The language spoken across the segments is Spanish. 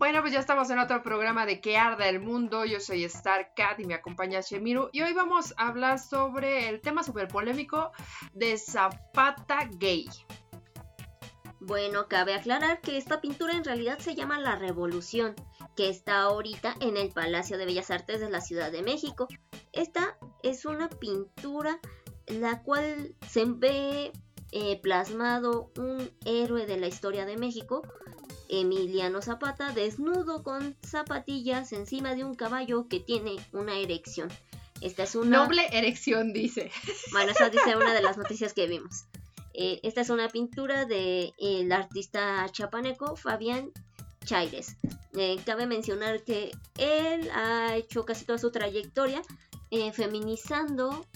Bueno, pues ya estamos en otro programa de Que Arda el Mundo. Yo soy Star Cat y me acompaña Shemiru. Y hoy vamos a hablar sobre el tema súper polémico de Zapata Gay. Bueno, cabe aclarar que esta pintura en realidad se llama La Revolución, que está ahorita en el Palacio de Bellas Artes de la Ciudad de México. Esta es una pintura la cual se ve eh, plasmado un héroe de la historia de México, Emiliano Zapata, desnudo con zapatillas encima de un caballo que tiene una erección. Esta es una... Noble erección, dice. Bueno, eso dice una de las noticias que vimos. Eh, esta es una pintura del el artista chapaneco Fabián Chaires. Eh, cabe mencionar que él ha hecho casi toda su trayectoria feminizando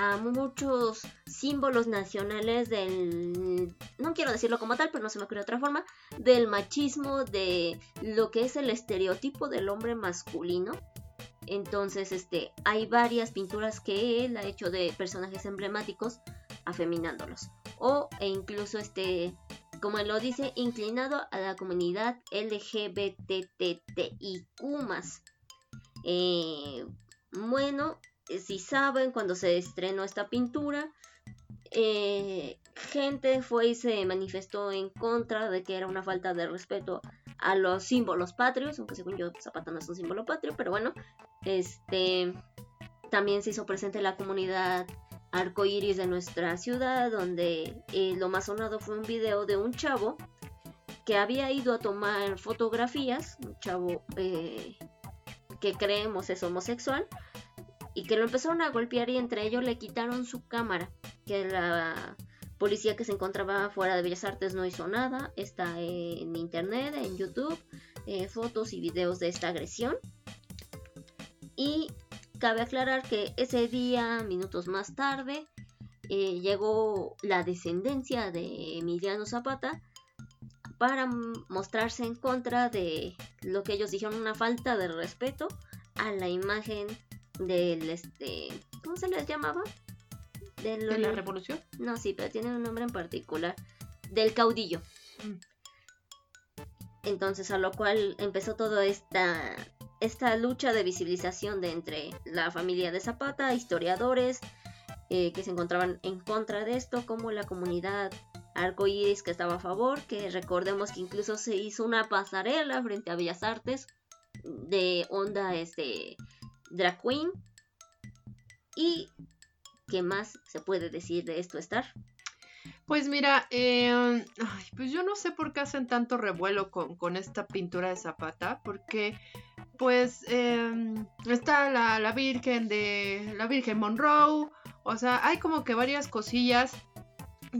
a muchos símbolos nacionales del, no quiero decirlo como tal, pero no se me ocurre otra forma, del machismo, de lo que es el estereotipo del hombre masculino. Entonces, este, hay varias pinturas que él ha hecho de personajes emblemáticos afeminándolos. O e incluso este, como él lo dice, inclinado a la comunidad LGBTTIQ. Eh, bueno, si saben, cuando se estrenó esta pintura, eh, gente fue y se manifestó en contra de que era una falta de respeto a los símbolos patrios, aunque según yo Zapata no es un símbolo patrio, pero bueno, este también se hizo presente la comunidad arcoíris de nuestra ciudad, donde eh, lo más sonado fue un video de un chavo que había ido a tomar fotografías, un chavo que creemos es homosexual, y que lo empezaron a golpear y entre ellos le quitaron su cámara, que la policía que se encontraba fuera de Bellas Artes no hizo nada, está en internet, en YouTube, eh, fotos y videos de esta agresión. Y cabe aclarar que ese día, minutos más tarde, eh, llegó la descendencia de Emiliano Zapata para mostrarse en contra de lo que ellos dijeron una falta de respeto a la imagen del este ¿cómo se les llamaba? ¿De la revolución? No, sí, pero tiene un nombre en particular. Del caudillo. Mm. Entonces, a lo cual empezó toda esta, esta lucha de visibilización de entre la familia de Zapata, historiadores eh, que se encontraban en contra de esto, como la comunidad arcoíris que estaba a favor, que recordemos que incluso se hizo una pasarela frente a Bellas Artes de onda este drag queen. ¿Y qué más se puede decir de esto, Star? Pues mira, eh, pues yo no sé por qué hacen tanto revuelo con, esta pintura de Zapata, porque pues em, está la, la, Virgen de la Virgen Monroe, o sea, hay como que varias cosillas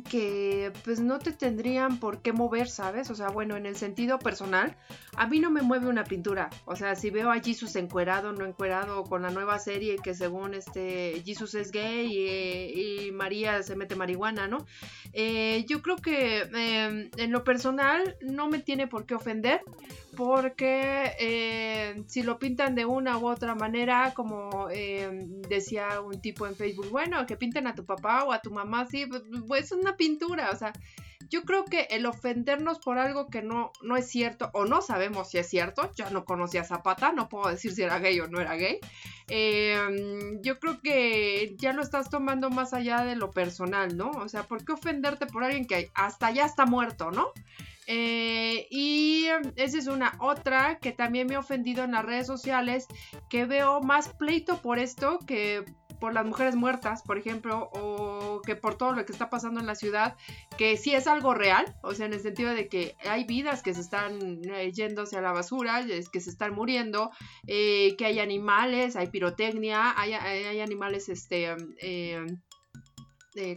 que pues no te tendrían por qué mover, ¿sabes? O sea, bueno, en el sentido personal, a mí no me mueve una pintura. O sea, si veo a Jesus encuerado, no encuerado, con la nueva serie que según este Jesus es gay y, María se mete marihuana, ¿no? Eh, yo creo que em, en lo personal no me tiene por qué ofender porque eh, si lo pintan de una u otra manera, como em, decía un tipo en Facebook, bueno, que pinten a tu papá o a tu mamá, sí, pues, pues es una pintura, o sea, yo creo que el ofendernos por algo que no, no es cierto o no sabemos si es cierto, yo no conocía a Zapata, no puedo decir si era gay o no era gay, em, yo creo que ya lo estás tomando más allá de lo personal, ¿no? O sea, ¿por qué ofenderte por alguien que hasta ya está muerto, ¿no? Eh, y esa es una. Otra que también me ha ofendido en las redes sociales, que veo más pleito por esto que por las mujeres muertas, por ejemplo, o que por todo lo que está pasando en la ciudad, que sí es algo real, o sea, en el sentido de que hay vidas que se están eh, yéndose a la basura, que se están muriendo, eh, que hay animales, hay pirotecnia, hay, hay animales, este,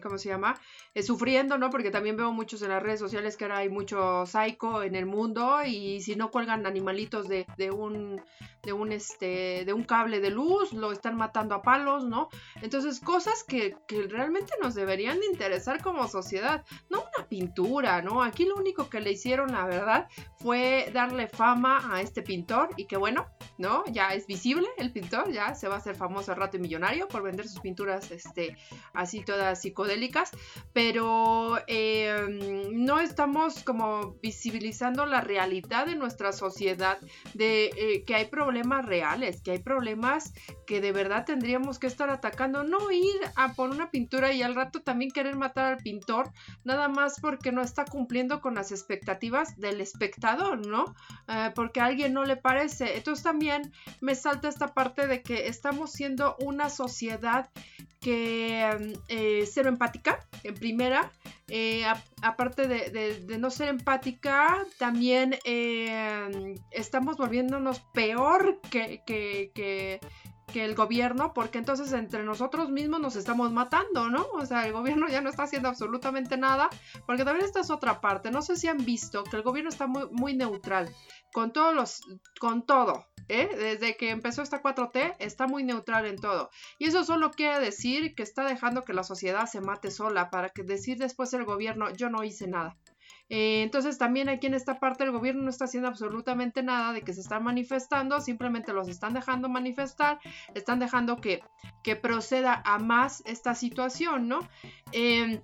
¿cómo se llama? Eh, sufriendo, ¿no? Porque también veo muchos en las redes sociales que ahora hay mucho psycho en el mundo y si no cuelgan animalitos de, de un de un este de un cable de luz, lo están matando a palos, ¿no? Entonces, cosas que, que realmente nos deberían de interesar como sociedad, no pintura, ¿no? Aquí lo único que le hicieron, la verdad, fue darle fama a este pintor y que bueno, ¿no? Ya es visible el pintor, ya se va a hacer famoso al rato y millonario por vender sus pinturas, este, así todas psicodélicas, pero em, no estamos como visibilizando la realidad de nuestra sociedad, de eh, que hay problemas reales, que hay problemas que de verdad tendríamos que estar atacando, no ir a por una pintura y al rato también querer matar al pintor, nada más porque no está cumpliendo con las expectativas del espectador, ¿no? Eh, porque a alguien no le parece. Entonces también me salta esta parte de que estamos siendo una sociedad que eh, cero empática, en primera, eh, aparte de, no ser empática, también eh, estamos volviéndonos peor que, que, el gobierno, porque entonces entre nosotros mismos nos estamos matando, ¿no? O sea, el gobierno ya no está haciendo absolutamente nada, porque también esta es otra parte. No sé si han visto que el gobierno está muy, muy neutral con todos los, con todo, ¿eh? Desde que empezó esta 4T está muy neutral en todo. Y eso solo quiere decir que está dejando que la sociedad se mate sola para que decir después el gobierno yo no hice nada. Eh, entonces también aquí en esta parte el gobierno no está haciendo absolutamente nada de que se están manifestando, simplemente los están dejando manifestar, están dejando que, que proceda a más esta situación, ¿no? Eh,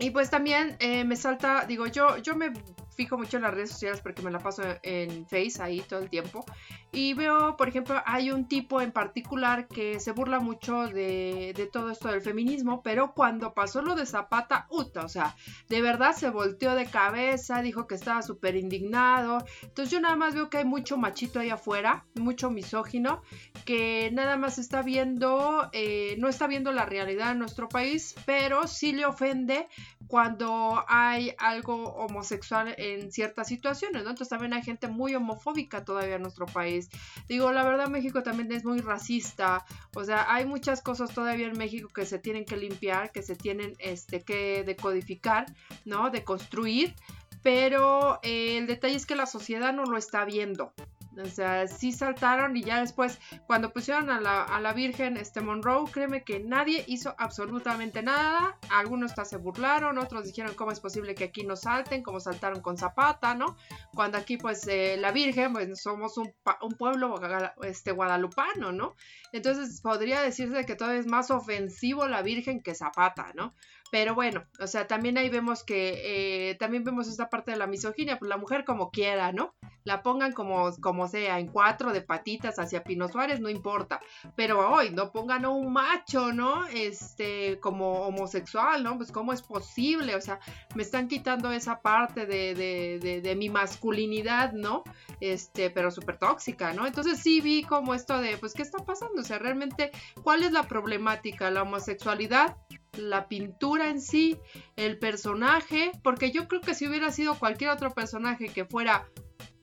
y pues también me salta, digo, yo, yo me fijo mucho en las redes sociales porque me la paso en Face ahí todo el tiempo. Y veo, por ejemplo, hay un tipo en particular que se burla mucho de, de todo esto del feminismo, pero cuando pasó lo de Zapata, uta, o sea, de verdad se volteó de cabeza, dijo que estaba súper indignado. Entonces yo nada más veo que hay mucho machito ahí afuera, mucho misógino, que nada más está viendo, eh, no está viendo la realidad en nuestro país, pero sí le ofende cuando hay algo homosexual en ciertas situaciones, ¿no? Entonces también hay gente muy homofóbica todavía en nuestro país. Digo, la verdad México también es muy racista, o sea, hay muchas cosas todavía en México que se tienen que limpiar, que se tienen este, que decodificar, ¿no? De construir, pero eh, el detalle es que la sociedad no lo está viendo, o sea, sí saltaron y ya después, cuando pusieron a la, a la Virgen este Monroe, créeme que nadie hizo absolutamente nada. Algunos hasta se burlaron, otros dijeron cómo es posible que aquí no salten, como saltaron con Zapata, ¿no? Cuando aquí, pues, eh, la Virgen, pues somos un, un pueblo este, guadalupano, ¿no? Entonces podría decirse que todavía es más ofensivo la Virgen que Zapata, ¿no? Pero bueno, o sea, también ahí vemos que, eh, también vemos esta parte de la misoginia, pues la mujer como quiera, ¿no? La pongan como, como sea, en cuatro de patitas hacia Pino Suárez, no importa. Pero hoy, no pongan a un macho, ¿no? Este, como homosexual, ¿no? Pues cómo es posible, o sea, me están quitando esa parte de, de, de, de mi masculinidad, ¿no? Este, pero súper tóxica, ¿no? Entonces sí vi como esto de, pues, ¿qué está pasando? O sea, realmente, ¿cuál es la problemática? ¿La homosexualidad? La pintura en sí, el personaje, porque yo creo que si hubiera sido cualquier otro personaje que fuera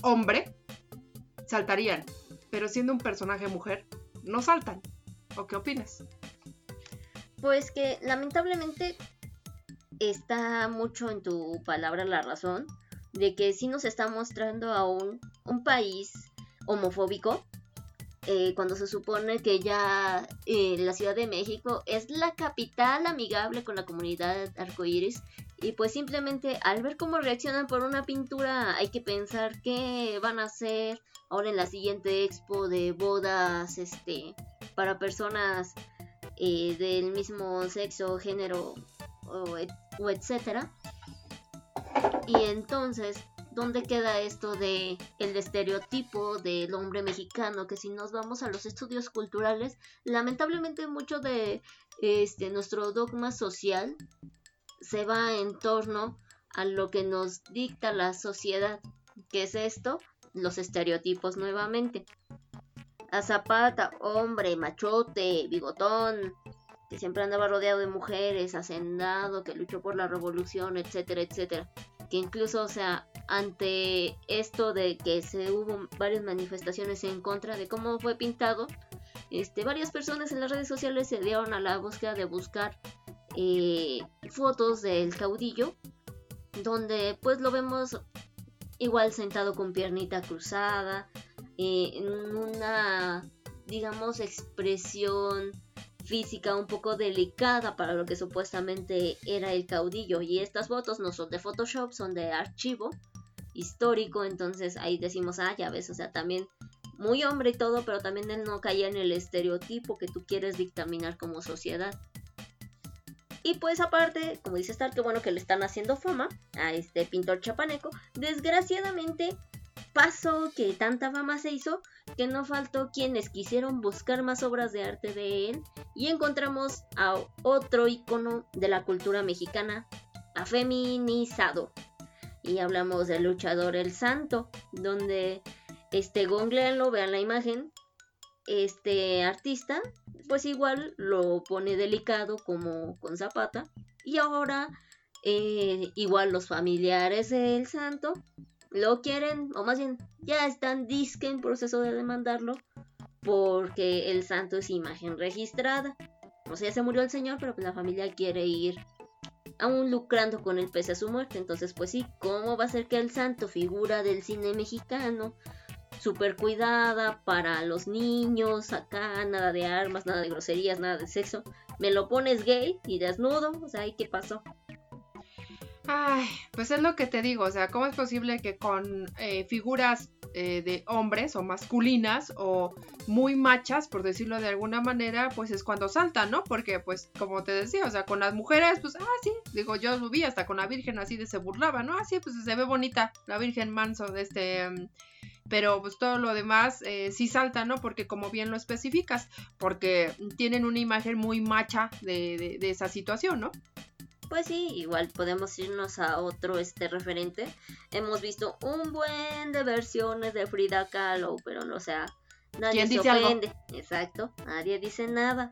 hombre, saltarían, pero siendo un personaje mujer, no saltan. ¿O qué opinas? Pues que lamentablemente está mucho en tu palabra la razón de que sí nos está mostrando a un, un país homofóbico eh, cuando se supone que ya eh, la Ciudad de México es la capital amigable con la comunidad arcoíris. Y pues simplemente al ver cómo reaccionan por una pintura hay que pensar qué van a hacer ahora en la siguiente expo de bodas este para personas eh, del mismo sexo, género o, o etcétera. Y entonces ¿Dónde queda esto de el estereotipo del hombre mexicano? Que si nos vamos a los estudios culturales, lamentablemente mucho de este nuestro dogma social se va en torno a lo que nos dicta la sociedad. ¿Qué es esto? Los estereotipos nuevamente. A Zapata, hombre, machote, bigotón, que siempre andaba rodeado de mujeres, hacendado, que luchó por la revolución, etcétera, etcétera que incluso, o sea, ante esto de que se hubo varias manifestaciones en contra de cómo fue pintado, este, varias personas en las redes sociales se dieron a la búsqueda de buscar eh, fotos del caudillo, donde pues lo vemos igual sentado con piernita cruzada, eh, en una, digamos, expresión física un poco delicada para lo que supuestamente era el caudillo. Y estas fotos no son de Photoshop, son de archivo histórico. Entonces ahí decimos, ah, ya ves, o sea, también muy hombre y todo, pero también él no caía en el estereotipo que tú quieres dictaminar como sociedad. Y pues aparte, como dice Star, que bueno que le están haciendo fama a este pintor chapaneco. Desgraciadamente pasó que tanta fama se hizo que no faltó quienes quisieron buscar más obras de arte de él y encontramos a otro icono de la cultura mexicana afeminizado. Y hablamos del luchador El Santo, donde este googleanlo, vean la imagen, este artista pues igual lo pone delicado como con Zapata y ahora eh, igual los familiares del santo lo quieren o más bien ya están disque en proceso de demandarlo porque el santo es imagen registrada o sea se murió el señor pero pues la familia quiere ir aún lucrando con el pese a su muerte entonces pues sí cómo va a ser que el santo figura del cine mexicano súper cuidada para los niños, acá nada de armas, nada de groserías, nada de sexo. Me lo pones gay y desnudo, o sea, ¿y qué pasó? Ay, pues es lo que te digo, o sea, ¿cómo es posible que con eh, figuras eh, de hombres o masculinas o muy machas, por decirlo de alguna manera, pues es cuando saltan, ¿no? Porque, pues, como te decía, o sea, con las mujeres, pues, ah, sí, digo, yo vi hasta con la Virgen así de se burlaba, ¿no? Así, ah, pues se ve bonita la Virgen Manso de este... Mm, pero pues todo lo demás eh, sí salta, ¿no? Porque como bien lo especificas, porque tienen una imagen muy macha de, de, esa situación, ¿no? Pues sí, igual podemos irnos a otro este referente. Hemos visto un buen de versiones de Frida Kahlo, pero no o sea, nadie se ofende. Exacto, nadie dice nada.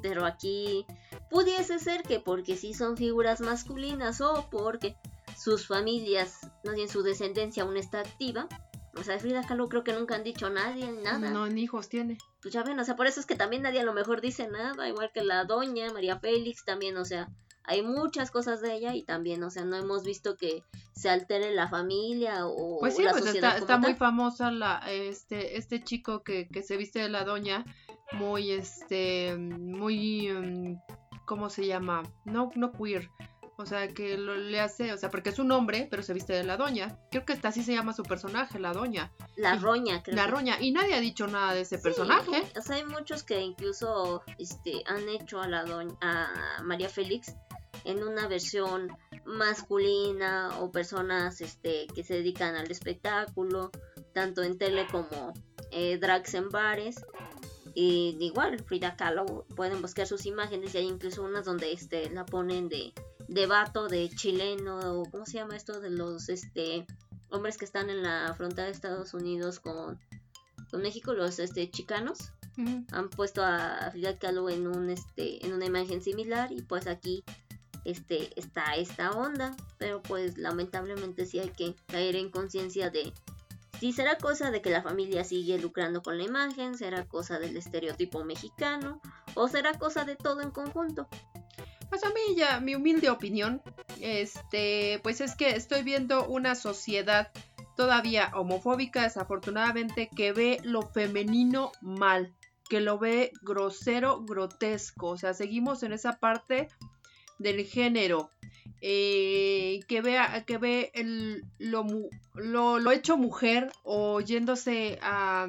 Pero aquí pudiese ser que porque sí son figuras masculinas o porque sus familias, más bien su descendencia aún está activa, o sea, Frida Kahlo creo que nunca han dicho nadie, nada. No, ni hijos tiene. Pues ya ven, o sea, por eso es que también nadie a lo mejor dice nada, igual que la doña María Félix también, o sea, hay muchas cosas de ella y también, o sea, no hemos visto que se altere la familia o pues sí, pues está, está muy famosa la este este chico que, que se viste de la doña, muy este muy mm, ¿cómo se llama? No no queer, o sea, que lo, le hace, o sea, porque es un hombre, pero se viste de la doña. Creo que así se llama su personaje, la doña. La roña, creo. La roña. Y nadie ha dicho nada de ese personaje. O sea, hay muchos que incluso este, han hecho a la doña, a María Félix en una versión masculina o personas este, que se dedican al espectáculo, tanto en tele como eh, drags en bares. Y igual, Frida Kahlo, pueden buscar sus imágenes y hay incluso unas donde este, la ponen de de vato, de chileno, ¿cómo se llama esto? De los este hombres que están en la frontera de Estados Unidos con, con México, los este chicanos. Han puesto a Frida Kahlo en un este en una imagen similar y pues aquí este está esta onda, pero pues lamentablemente sí hay que caer en conciencia de si será cosa de que la familia sigue lucrando con la imagen, será cosa del estereotipo mexicano o será cosa de todo en conjunto. Pues a mí ya, mi humilde opinión, este, pues es que estoy viendo una sociedad todavía homofóbica, desafortunadamente, que ve lo femenino mal, que lo ve grosero, grotesco. O sea, seguimos en esa parte del género. Eh, que vea que ve lo, hecho mujer o yéndose a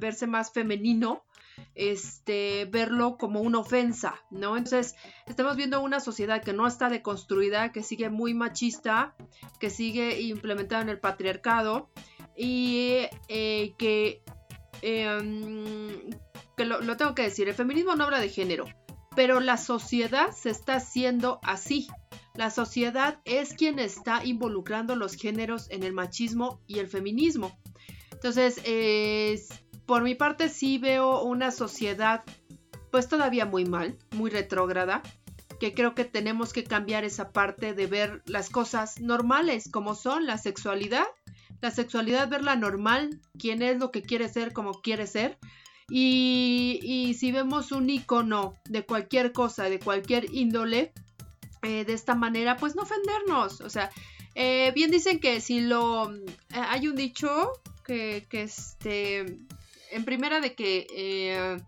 verse más femenino este, verlo como una ofensa, ¿no? Entonces, estamos viendo una sociedad que no está deconstruida, que sigue muy machista, que sigue implementada en el patriarcado y eh, que, em, que lo, lo tengo que decir, el feminismo no habla de género, pero la sociedad se está haciendo así. La sociedad es quien está involucrando los géneros en el machismo y el feminismo. Entonces, es por mi parte sí veo una sociedad pues todavía muy mal, muy retrógrada, que creo que tenemos que cambiar esa parte de ver las cosas normales como son la sexualidad, la sexualidad verla normal, quién es lo que quiere ser como quiere ser. Y, si vemos un icono de cualquier cosa, de cualquier índole, eh, de esta manera, pues no ofendernos. O sea, eh, bien dicen que si lo... Eh, hay un dicho que, que este en primera de que eh,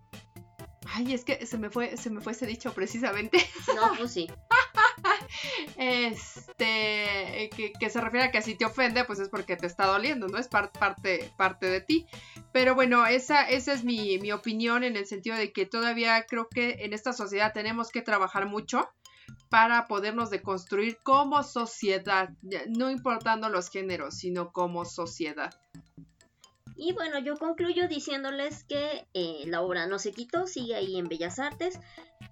Ay, es que se me fue, se me fue ese dicho precisamente. No, pues sí. este, que, se refiere a que si te ofende, pues es porque te está doliendo, ¿no? Es parte, parte de ti. Pero bueno, esa, esa es mi, mi opinión en el sentido de que todavía creo que en esta sociedad tenemos que trabajar mucho para podernos deconstruir como sociedad, no importando los géneros, sino como sociedad. Y bueno, yo concluyo diciéndoles que eh, la obra no se quitó, sigue ahí en Bellas Artes.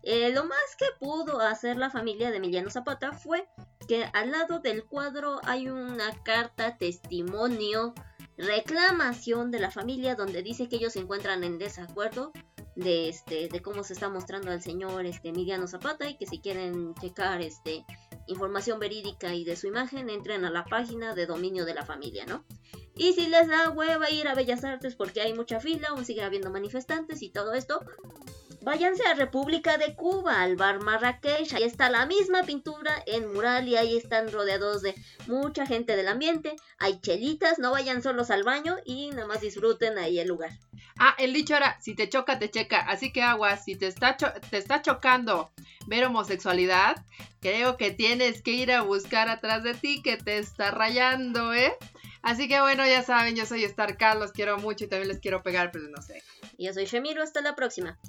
Eh, lo más que pudo hacer la familia de Emiliano Zapata fue que al lado del cuadro hay una carta testimonio, reclamación de la familia donde dice que ellos se encuentran en desacuerdo de este de cómo se está mostrando al señor este Emiliano Zapata y que si quieren checar este información verídica y de su imagen entren a la página de dominio de la familia, ¿no? Y si les da hueva ir a Bellas Artes porque hay mucha fila, aún sigue habiendo manifestantes y todo esto, váyanse a República de Cuba, al bar Marrakech. Ahí está la misma pintura en mural y ahí están rodeados de mucha gente del ambiente. Hay chelitas, no vayan solos al baño y nada más disfruten ahí el lugar. Ah, el dicho era, si te choca, te checa. Así que aguas, si te está, te está chocando ver homosexualidad, creo que tienes que ir a buscar atrás de ti que te está rayando, ¿eh? Así que bueno, ya saben, yo soy Star los quiero mucho y también les quiero pegar, pero no sé. Yo soy Shemiro, hasta la próxima.